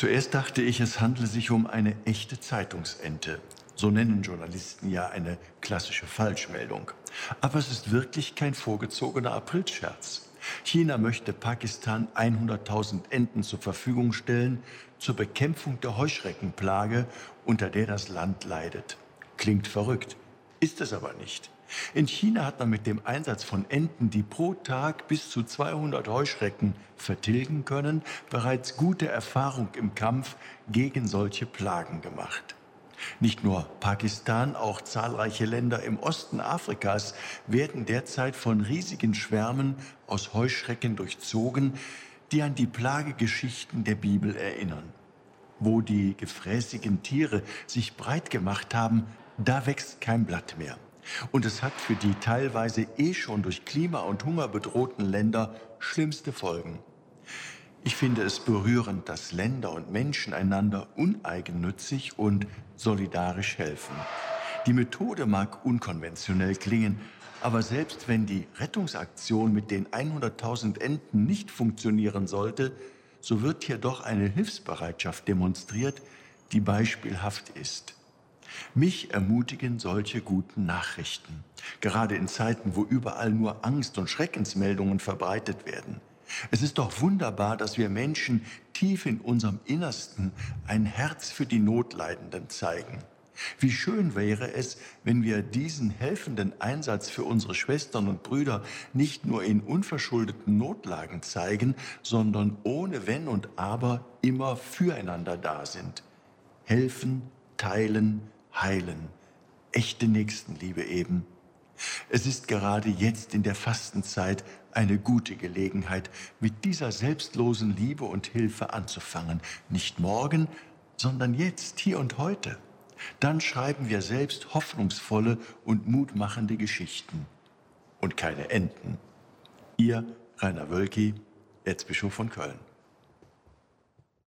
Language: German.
Zuerst dachte ich, es handle sich um eine echte Zeitungsente. So nennen Journalisten ja eine klassische Falschmeldung. Aber es ist wirklich kein vorgezogener Aprilscherz. China möchte Pakistan 100.000 Enten zur Verfügung stellen zur Bekämpfung der Heuschreckenplage, unter der das Land leidet. Klingt verrückt, ist es aber nicht. In China hat man mit dem Einsatz von Enten, die pro Tag bis zu 200 Heuschrecken vertilgen können, bereits gute Erfahrung im Kampf gegen solche Plagen gemacht. Nicht nur Pakistan, auch zahlreiche Länder im Osten Afrikas werden derzeit von riesigen Schwärmen aus Heuschrecken durchzogen, die an die Plagegeschichten der Bibel erinnern. Wo die gefräßigen Tiere sich breit gemacht haben, da wächst kein Blatt mehr. Und es hat für die teilweise eh schon durch Klima und Hunger bedrohten Länder schlimmste Folgen. Ich finde es berührend, dass Länder und Menschen einander uneigennützig und solidarisch helfen. Die Methode mag unkonventionell klingen, aber selbst wenn die Rettungsaktion mit den 100.000 Enten nicht funktionieren sollte, so wird hier doch eine Hilfsbereitschaft demonstriert, die beispielhaft ist. Mich ermutigen solche guten Nachrichten, gerade in Zeiten, wo überall nur Angst und Schreckensmeldungen verbreitet werden. Es ist doch wunderbar, dass wir Menschen tief in unserem Innersten ein Herz für die Notleidenden zeigen. Wie schön wäre es, wenn wir diesen helfenden Einsatz für unsere Schwestern und Brüder nicht nur in unverschuldeten Notlagen zeigen, sondern ohne Wenn und Aber immer füreinander da sind. Helfen, teilen, heilen. Echte Nächstenliebe eben. Es ist gerade jetzt in der Fastenzeit eine gute Gelegenheit, mit dieser selbstlosen Liebe und Hilfe anzufangen. Nicht morgen, sondern jetzt, hier und heute. Dann schreiben wir selbst hoffnungsvolle und mutmachende Geschichten und keine Enden. Ihr Rainer Wölki, Erzbischof von Köln.